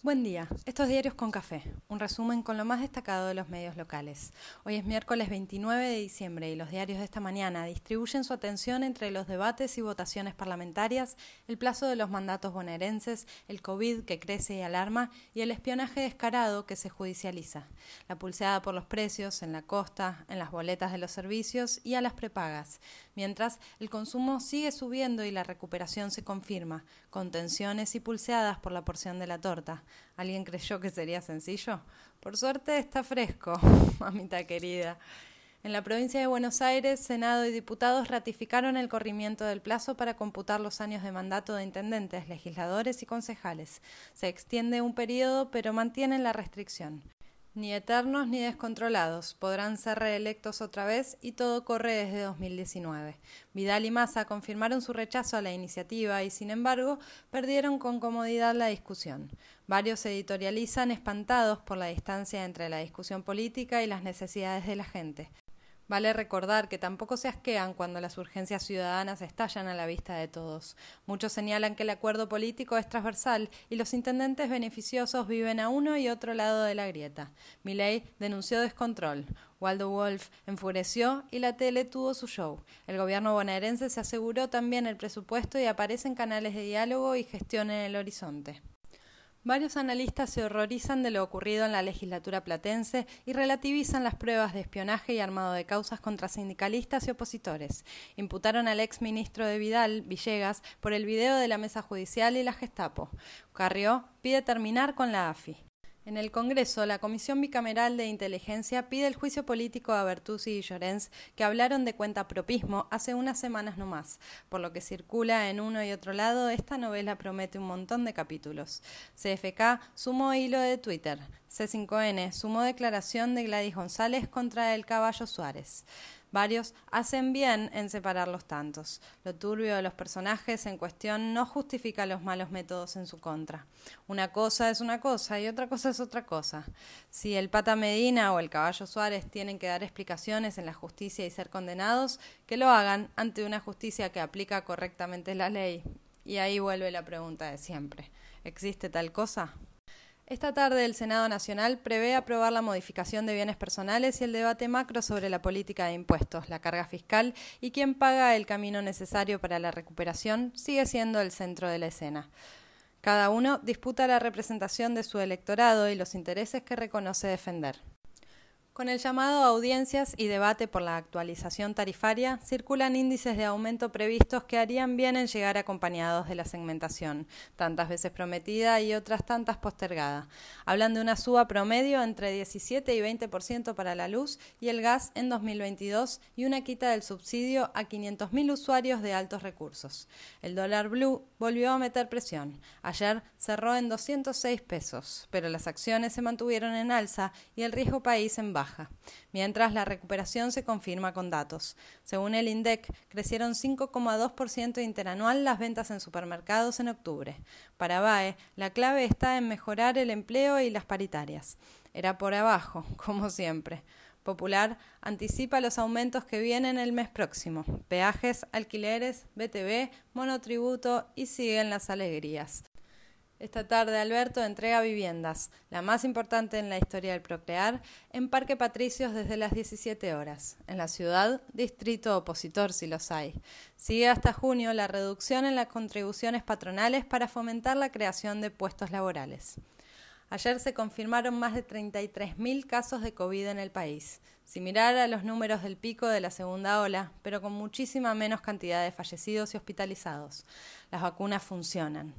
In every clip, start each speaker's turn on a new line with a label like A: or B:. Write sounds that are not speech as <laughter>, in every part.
A: Buen día. Estos diarios con café. Un resumen con lo más destacado de los medios locales. Hoy es miércoles 29 de diciembre y los diarios de esta mañana distribuyen su atención entre los debates y votaciones parlamentarias, el plazo de los mandatos bonaerenses, el COVID que crece y alarma y el espionaje descarado que se judicializa. La pulseada por los precios en la costa, en las boletas de los servicios y a las prepagas. Mientras, el consumo sigue subiendo y la recuperación se confirma, con tensiones y pulseadas por la porción de la torta. ¿Alguien creyó que sería sencillo? Por suerte está fresco, <laughs> mamita querida. En la provincia de Buenos Aires, Senado y diputados ratificaron el corrimiento del plazo para computar los años de mandato de intendentes, legisladores y concejales. Se extiende un periodo, pero mantienen la restricción. Ni eternos ni descontrolados. Podrán ser reelectos otra vez y todo corre desde 2019. Vidal y Massa confirmaron su rechazo a la iniciativa y, sin embargo, perdieron con comodidad la discusión. Varios editorializan espantados por la distancia entre la discusión política y las necesidades de la gente. Vale recordar que tampoco se asquean cuando las urgencias ciudadanas estallan a la vista de todos. Muchos señalan que el acuerdo político es transversal y los intendentes beneficiosos viven a uno y otro lado de la grieta. Milley denunció descontrol. Waldo Wolf enfureció y la tele tuvo su show. El gobierno bonaerense se aseguró también el presupuesto y aparecen canales de diálogo y gestión en el horizonte. Varios analistas se horrorizan de lo ocurrido en la legislatura platense y relativizan las pruebas de espionaje y armado de causas contra sindicalistas y opositores. Imputaron al ex ministro de Vidal, Villegas, por el video de la mesa judicial y la Gestapo. Carrió pide terminar con la AFI. En el Congreso, la Comisión Bicameral de Inteligencia pide el juicio político a Bertuzzi y Llorens, que hablaron de cuentapropismo hace unas semanas no más. Por lo que circula en uno y otro lado, esta novela promete un montón de capítulos. CFK sumó hilo de Twitter. C5N sumó declaración de Gladys González contra el caballo Suárez. Varios hacen bien en separar los tantos. Lo turbio de los personajes en cuestión no justifica los malos métodos en su contra. Una cosa es una cosa y otra cosa es otra cosa. Si el Pata Medina o el Caballo Suárez tienen que dar explicaciones en la justicia y ser condenados, que lo hagan ante una justicia que aplica correctamente la ley. Y ahí vuelve la pregunta de siempre. ¿Existe tal cosa? Esta tarde el Senado Nacional prevé aprobar la modificación de bienes personales y el debate macro sobre la política de impuestos, la carga fiscal y quién paga el camino necesario para la recuperación sigue siendo el centro de la escena. Cada uno disputa la representación de su electorado y los intereses que reconoce defender. Con el llamado audiencias y debate por la actualización tarifaria, circulan índices de aumento previstos que harían bien en llegar acompañados de la segmentación, tantas veces prometida y otras tantas postergada. Hablan de una suba promedio entre 17 y 20% para la luz y el gas en 2022 y una quita del subsidio a 500.000 usuarios de altos recursos. El dólar blue volvió a meter presión. Ayer cerró en 206 pesos, pero las acciones se mantuvieron en alza y el riesgo país en baja mientras la recuperación se confirma con datos. Según el INDEC, crecieron 5,2% interanual las ventas en supermercados en octubre. Para BAE, la clave está en mejorar el empleo y las paritarias. Era por abajo, <laughs> como siempre. Popular anticipa los aumentos que vienen el mes próximo. Peajes, alquileres, BTV, monotributo y siguen las alegrías. Esta tarde Alberto entrega viviendas, la más importante en la historia del Procrear, en Parque Patricios desde las 17 horas. En la ciudad, distrito opositor si los hay. Sigue hasta junio la reducción en las contribuciones patronales para fomentar la creación de puestos laborales. Ayer se confirmaron más de 33.000 casos de COVID en el país, similar a los números del pico de la segunda ola, pero con muchísima menos cantidad de fallecidos y hospitalizados. Las vacunas funcionan.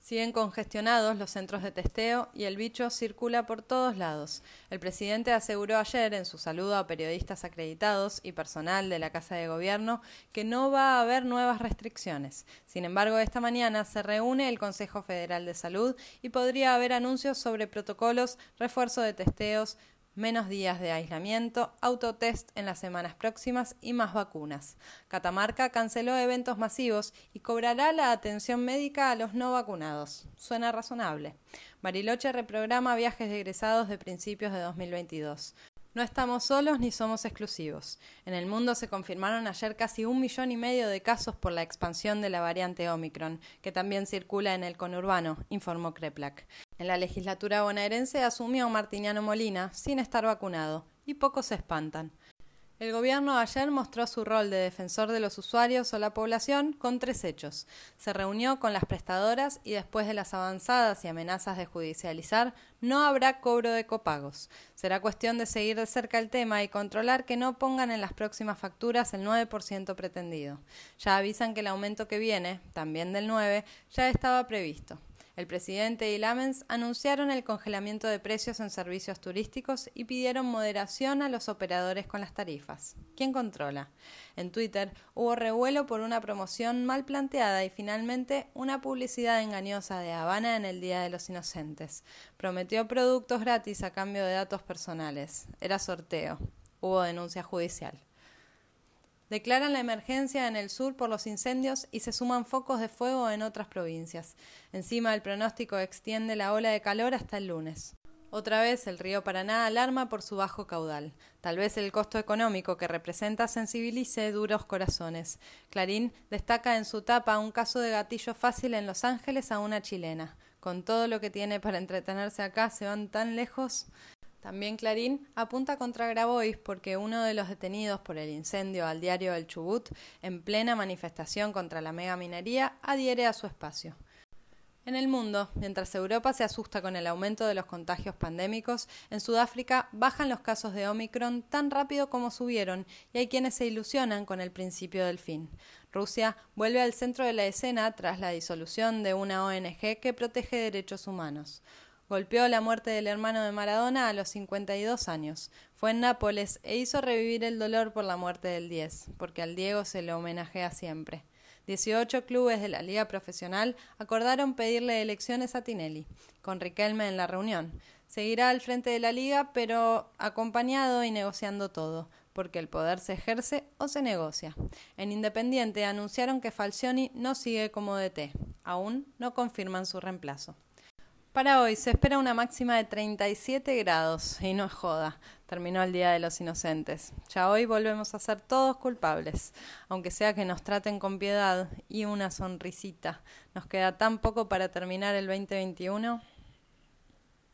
A: Siguen congestionados los centros de testeo y el bicho circula por todos lados. El presidente aseguró ayer en su saludo a periodistas acreditados y personal de la Casa de Gobierno que no va a haber nuevas restricciones. Sin embargo, esta mañana se reúne el Consejo Federal de Salud y podría haber anuncios sobre protocolos, refuerzo de testeos, menos días de aislamiento, autotest en las semanas próximas y más vacunas. Catamarca canceló eventos masivos y cobrará la atención médica a los no vacunados. Suena razonable. Bariloche reprograma viajes de egresados de principios de 2022. No estamos solos ni somos exclusivos. En el mundo se confirmaron ayer casi un millón y medio de casos por la expansión de la variante Omicron, que también circula en el conurbano, informó Kreplak. En la legislatura bonaerense asumió Martiniano Molina, sin estar vacunado, y pocos se espantan. El gobierno ayer mostró su rol de defensor de los usuarios o la población con tres hechos. Se reunió con las prestadoras y después de las avanzadas y amenazas de judicializar, no habrá cobro de copagos. Será cuestión de seguir de cerca el tema y controlar que no pongan en las próximas facturas el 9% pretendido. Ya avisan que el aumento que viene, también del 9, ya estaba previsto. El presidente y Lamens anunciaron el congelamiento de precios en servicios turísticos y pidieron moderación a los operadores con las tarifas. ¿Quién controla? En Twitter hubo revuelo por una promoción mal planteada y finalmente una publicidad engañosa de Habana en el Día de los Inocentes. Prometió productos gratis a cambio de datos personales. Era sorteo. Hubo denuncia judicial. Declaran la emergencia en el sur por los incendios y se suman focos de fuego en otras provincias. Encima el pronóstico extiende la ola de calor hasta el lunes. Otra vez el río Paraná alarma por su bajo caudal. Tal vez el costo económico que representa sensibilice duros corazones. Clarín destaca en su tapa un caso de gatillo fácil en Los Ángeles a una chilena. Con todo lo que tiene para entretenerse acá, se van tan lejos. También Clarín apunta contra Grabois porque uno de los detenidos por el incendio al diario El Chubut, en plena manifestación contra la mega minería, adhiere a su espacio. En el mundo, mientras Europa se asusta con el aumento de los contagios pandémicos, en Sudáfrica bajan los casos de Omicron tan rápido como subieron y hay quienes se ilusionan con el principio del fin. Rusia vuelve al centro de la escena tras la disolución de una ONG que protege derechos humanos. Golpeó la muerte del hermano de Maradona a los 52 años. Fue en Nápoles e hizo revivir el dolor por la muerte del 10, porque al Diego se lo homenajea siempre. 18 clubes de la liga profesional acordaron pedirle elecciones a Tinelli, con Riquelme en la reunión. Seguirá al frente de la liga, pero acompañado y negociando todo, porque el poder se ejerce o se negocia. En Independiente anunciaron que Falcioni no sigue como DT. Aún no confirman su reemplazo. Para hoy se espera una máxima de 37 grados y no es joda. Terminó el Día de los Inocentes. Ya hoy volvemos a ser todos culpables, aunque sea que nos traten con piedad y una sonrisita. Nos queda tan poco para terminar el 2021.